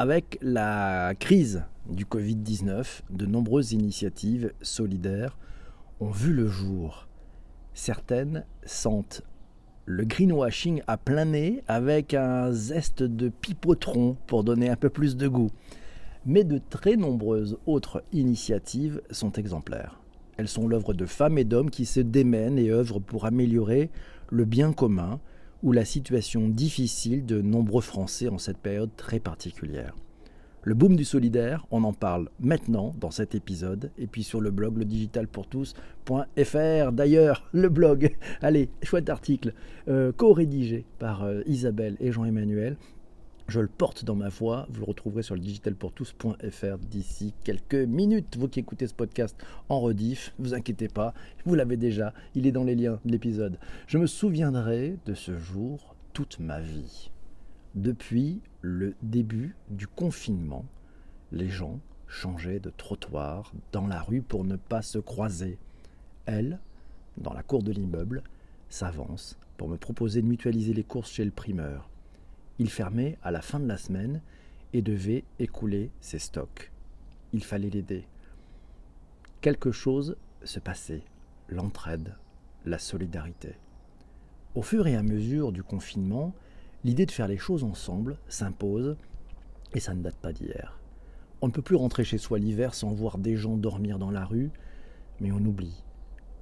Avec la crise du Covid-19, de nombreuses initiatives solidaires ont vu le jour. Certaines sentent le greenwashing à plein nez avec un zeste de pipotron pour donner un peu plus de goût. Mais de très nombreuses autres initiatives sont exemplaires. Elles sont l'œuvre de femmes et d'hommes qui se démènent et œuvrent pour améliorer le bien commun, ou la situation difficile de nombreux Français en cette période très particulière. Le boom du solidaire, on en parle maintenant dans cet épisode et puis sur le blog le digitalpourtous.fr. D'ailleurs, le blog, allez, chouette article, euh, co-rédigé par euh, Isabelle et Jean-Emmanuel je le porte dans ma voix. Vous le retrouverez sur le digitalpourtous.fr d'ici quelques minutes. Vous qui écoutez ce podcast en rediff, ne vous inquiétez pas, vous l'avez déjà, il est dans les liens de l'épisode. Je me souviendrai de ce jour toute ma vie. Depuis le début du confinement, les gens changeaient de trottoir dans la rue pour ne pas se croiser. Elle, dans la cour de l'immeuble, s'avance pour me proposer de mutualiser les courses chez le primeur. Il fermait à la fin de la semaine et devait écouler ses stocks. Il fallait l'aider. Quelque chose se passait, l'entraide, la solidarité. Au fur et à mesure du confinement, l'idée de faire les choses ensemble s'impose et ça ne date pas d'hier. On ne peut plus rentrer chez soi l'hiver sans voir des gens dormir dans la rue, mais on oublie.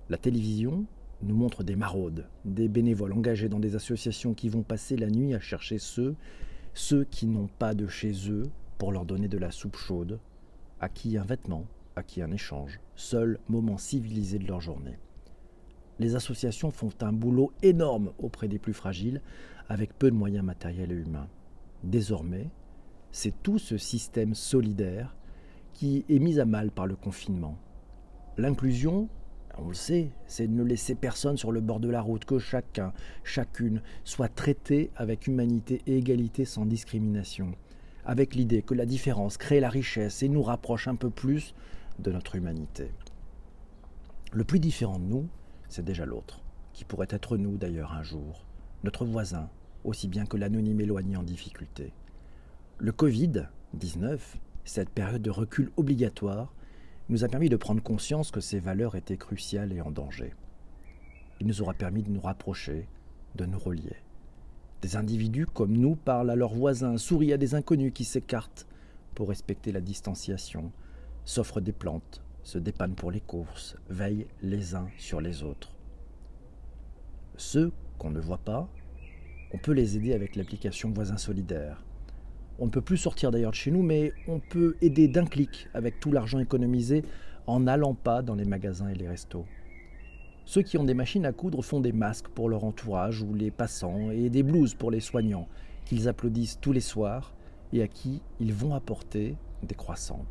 La télévision, nous montre des maraudes, des bénévoles engagés dans des associations qui vont passer la nuit à chercher ceux, ceux qui n'ont pas de chez eux pour leur donner de la soupe chaude, à qui un vêtement, à qui un échange, seul moment civilisé de leur journée. Les associations font un boulot énorme auprès des plus fragiles, avec peu de moyens matériels et humains. Désormais, c'est tout ce système solidaire qui est mis à mal par le confinement. L'inclusion on le sait, c'est de ne laisser personne sur le bord de la route, que chacun, chacune soit traité avec humanité et égalité sans discrimination, avec l'idée que la différence crée la richesse et nous rapproche un peu plus de notre humanité. Le plus différent de nous, c'est déjà l'autre, qui pourrait être nous d'ailleurs un jour, notre voisin, aussi bien que l'anonyme éloigné en difficulté. Le Covid-19, cette période de recul obligatoire, nous a permis de prendre conscience que ces valeurs étaient cruciales et en danger. Il nous aura permis de nous rapprocher, de nous relier. Des individus comme nous parlent à leurs voisins, sourient à des inconnus qui s'écartent pour respecter la distanciation, s'offrent des plantes, se dépannent pour les courses, veillent les uns sur les autres. Ceux qu'on ne voit pas, on peut les aider avec l'application Voisins Solidaires. On ne peut plus sortir d'ailleurs de chez nous, mais on peut aider d'un clic avec tout l'argent économisé en n'allant pas dans les magasins et les restos. Ceux qui ont des machines à coudre font des masques pour leur entourage ou les passants et des blouses pour les soignants qu'ils applaudissent tous les soirs et à qui ils vont apporter des croissants.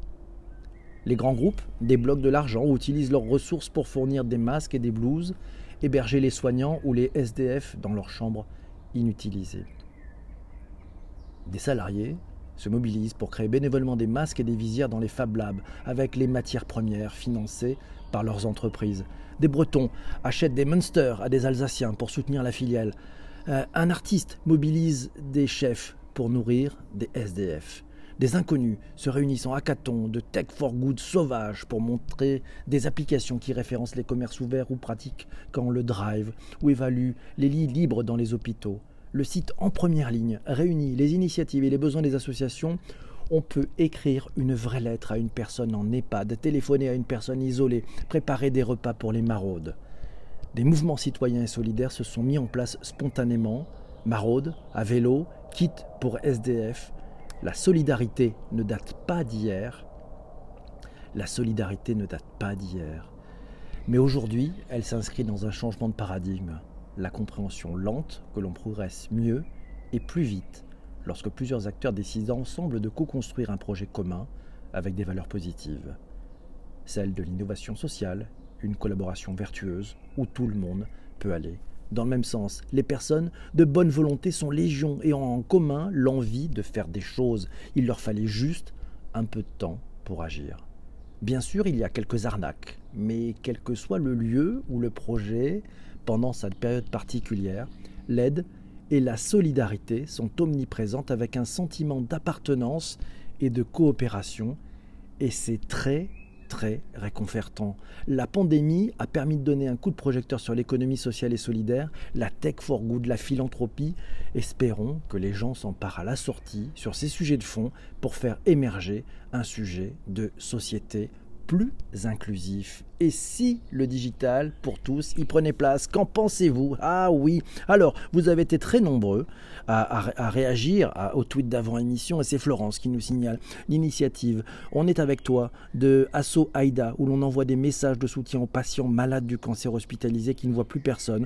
Les grands groupes débloquent de l'argent ou utilisent leurs ressources pour fournir des masques et des blouses, héberger les soignants ou les SDF dans leurs chambres inutilisées. Des salariés se mobilisent pour créer bénévolement des masques et des visières dans les Fab Labs avec les matières premières financées par leurs entreprises. Des Bretons achètent des Munster à des Alsaciens pour soutenir la filiale. Euh, un artiste mobilise des chefs pour nourrir des SDF. Des inconnus se réunissent en hackathon de tech for good sauvage pour montrer des applications qui référencent les commerces ouverts ou pratiques quand le drive ou évaluent les lits libres dans les hôpitaux le site en première ligne réunit les initiatives et les besoins des associations, on peut écrire une vraie lettre à une personne en EHPAD, téléphoner à une personne isolée, préparer des repas pour les maraudes. Des mouvements citoyens et solidaires se sont mis en place spontanément, maraudes, à vélo, kit pour SDF. La solidarité ne date pas d'hier. La solidarité ne date pas d'hier. Mais aujourd'hui, elle s'inscrit dans un changement de paradigme la compréhension lente que l'on progresse mieux et plus vite lorsque plusieurs acteurs décident ensemble de co-construire un projet commun avec des valeurs positives. Celle de l'innovation sociale, une collaboration vertueuse où tout le monde peut aller. Dans le même sens, les personnes de bonne volonté sont légion et ont en commun l'envie de faire des choses. Il leur fallait juste un peu de temps pour agir. Bien sûr, il y a quelques arnaques, mais quel que soit le lieu ou le projet, pendant cette période particulière, l'aide et la solidarité sont omniprésentes avec un sentiment d'appartenance et de coopération. Et c'est très très réconfortant. La pandémie a permis de donner un coup de projecteur sur l'économie sociale et solidaire, la tech for good, la philanthropie. Espérons que les gens s'emparent à la sortie sur ces sujets de fond pour faire émerger un sujet de société plus inclusif. Et si le digital pour tous y prenait place, qu'en pensez-vous? Ah oui Alors, vous avez été très nombreux à, réagir au tweet d'avant-émission et c'est Florence qui nous signale l'initiative. On est avec toi de Asso Aïda où l'on envoie des messages de soutien aux patients malades du cancer hospitalisé qui ne voient plus personne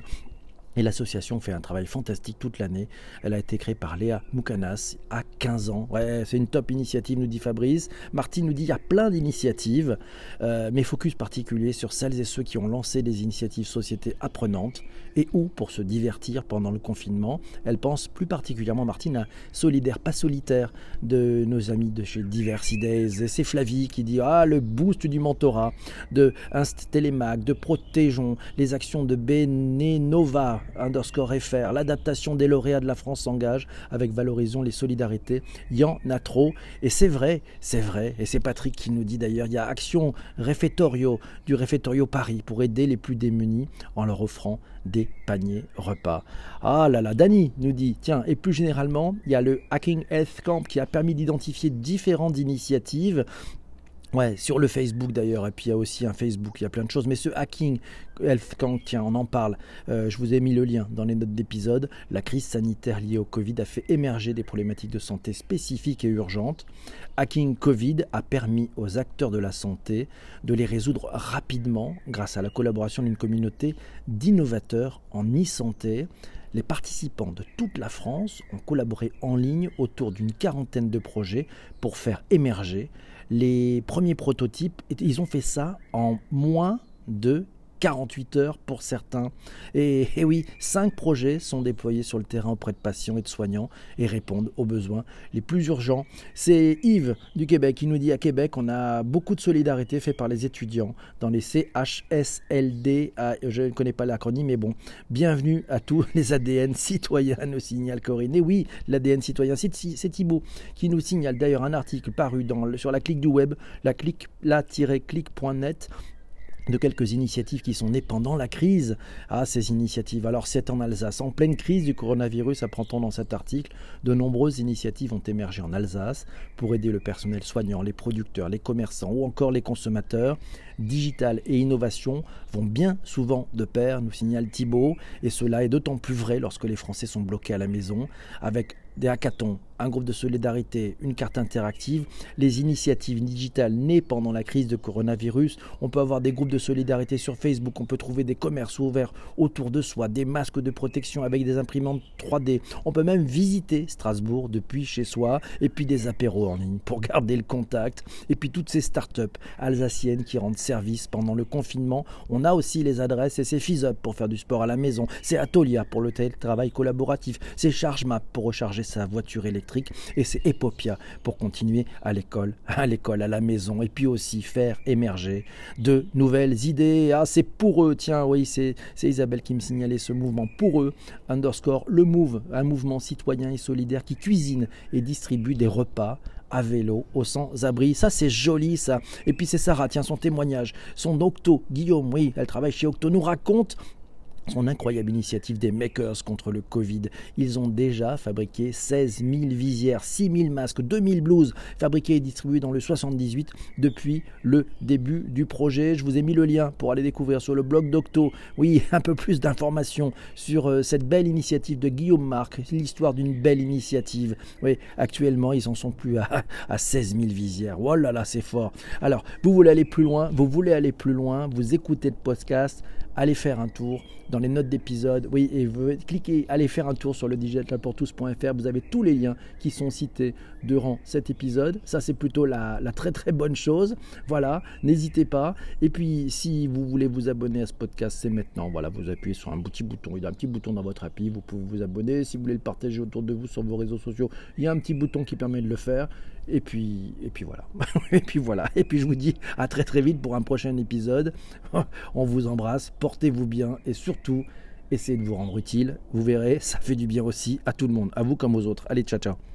et l'association fait un travail fantastique toute l'année. Elle a été créée par Léa Moukanas à 15 ans. Ouais, c'est une top initiative, nous dit Fabrice. Martine nous dit il y a plein d'initiatives, euh, mais focus particulier sur celles et ceux qui ont lancé des initiatives sociétés apprenantes et ou pour se divertir pendant le confinement. Elle pense plus particulièrement, Martine, à Solidaire, pas solitaire de nos amis de chez Diversidays. Et c'est Flavie qui dit Ah, le boost du mentorat de Inst Télémac, de Protégeons, les actions de Benenova underscore FR, l'adaptation des lauréats de la France s'engage avec Valorisons les solidarités. Il y en a trop. Et c'est vrai, c'est vrai. Et c'est Patrick qui nous dit d'ailleurs, il y a Action Réfectorio du Réfectorio Paris pour aider les plus démunis en leur offrant des paniers repas. Ah là là, Dani nous dit, tiens, et plus généralement, il y a le Hacking Health Camp qui a permis d'identifier différentes initiatives Ouais, sur le Facebook d'ailleurs, et puis il y a aussi un Facebook, il y a plein de choses. Mais ce hacking, quand tiens, on en parle, euh, je vous ai mis le lien dans les notes d'épisode. La crise sanitaire liée au Covid a fait émerger des problématiques de santé spécifiques et urgentes. Hacking Covid a permis aux acteurs de la santé de les résoudre rapidement grâce à la collaboration d'une communauté d'innovateurs en e-santé. Les participants de toute la France ont collaboré en ligne autour d'une quarantaine de projets pour faire émerger les premiers prototypes, ils ont fait ça en moins de 48 heures pour certains. Et, oui, 5 projets sont déployés sur le terrain auprès de patients et de soignants et répondent aux besoins les plus urgents. C'est Yves du Québec qui nous dit à Québec, on a beaucoup de solidarité fait par les étudiants dans les CHSLD. Ah, je ne connais pas l'acronyme, mais bon, bienvenue à tous les ADN citoyens, nous signale Corinne. Et oui, l'ADN citoyen, c'est Thibault qui nous signale d'ailleurs un article paru dans, sur la clique du web, la clique, la-clique.net de quelques initiatives qui sont nées pendant la crise. Ah, ces initiatives. Alors, c'est en Alsace. En pleine crise du coronavirus, apprend-on dans cet article, de nombreuses initiatives ont émergé en Alsace pour aider le personnel soignant, les producteurs, les commerçants ou encore les consommateurs. Digital et innovation vont bien souvent de pair, nous signale Thibault, et cela est d'autant plus vrai lorsque les Français sont bloqués à la maison, avec des hackathons, un groupe de solidarité, une carte interactive, les initiatives digitales nées pendant la crise de coronavirus. On peut avoir des groupes de solidarité sur Facebook, on peut trouver des commerces ouverts autour de soi, des masques de protection avec des imprimantes 3D. On peut même visiter Strasbourg depuis chez soi et puis des apéros en ligne pour garder le contact. Et puis toutes ces startups alsaciennes qui rendent service pendant le confinement. On a aussi les adresses et c'est FizzUp pour faire du sport à la maison. C'est Atolia pour le télétravail collaboratif. C'est ChargeMap pour recharger sa voiture électrique et c'est Epopia pour continuer à l'école, à l'école, à la maison et puis aussi faire émerger de nouvelles idées. Ah, c'est pour eux, tiens, oui, c'est Isabelle qui me signalait ce mouvement pour eux, underscore le Move, un mouvement citoyen et solidaire qui cuisine et distribue des repas à vélo aux sans-abri. Ça, c'est joli, ça. Et puis c'est Sarah, tiens, son témoignage. Son Octo, Guillaume, oui, elle travaille chez Octo, nous raconte son incroyable initiative des makers contre le Covid. Ils ont déjà fabriqué 16 000 visières, 6 000 masques, 2 000 blouses fabriqués et distribués dans le 78 depuis le début du projet. Je vous ai mis le lien pour aller découvrir sur le blog d'Octo, oui, un peu plus d'informations sur euh, cette belle initiative de Guillaume Marc, l'histoire d'une belle initiative. Oui, actuellement, ils en sont plus à, à 16 000 visières. Oh c'est fort. Alors, vous voulez aller plus loin, vous voulez aller plus loin, vous écoutez le podcast, allez faire un tour dans les notes d'épisode. Oui, et vous cliquez, allez faire un tour sur le digitalpourtous.fr. Vous avez tous les liens qui sont cités durant cet épisode. Ça, c'est plutôt la, très très bonne chose. Voilà, n'hésitez pas. Et puis, si vous voulez vous abonner à ce podcast, c'est maintenant. Voilà, vous appuyez sur un petit bouton. Il y a un petit bouton dans votre appli. Vous pouvez vous abonner. Si vous voulez le partager autour de vous sur vos réseaux sociaux, il y a un petit bouton qui permet de le faire. Et puis, et puis voilà. et puis voilà. Et puis je vous dis à très très vite pour un prochain épisode. On vous embrasse, portez-vous bien et surtout essayez de vous rendre utile. Vous verrez, ça fait du bien aussi à tout le monde, à vous comme aux autres. Allez, ciao ciao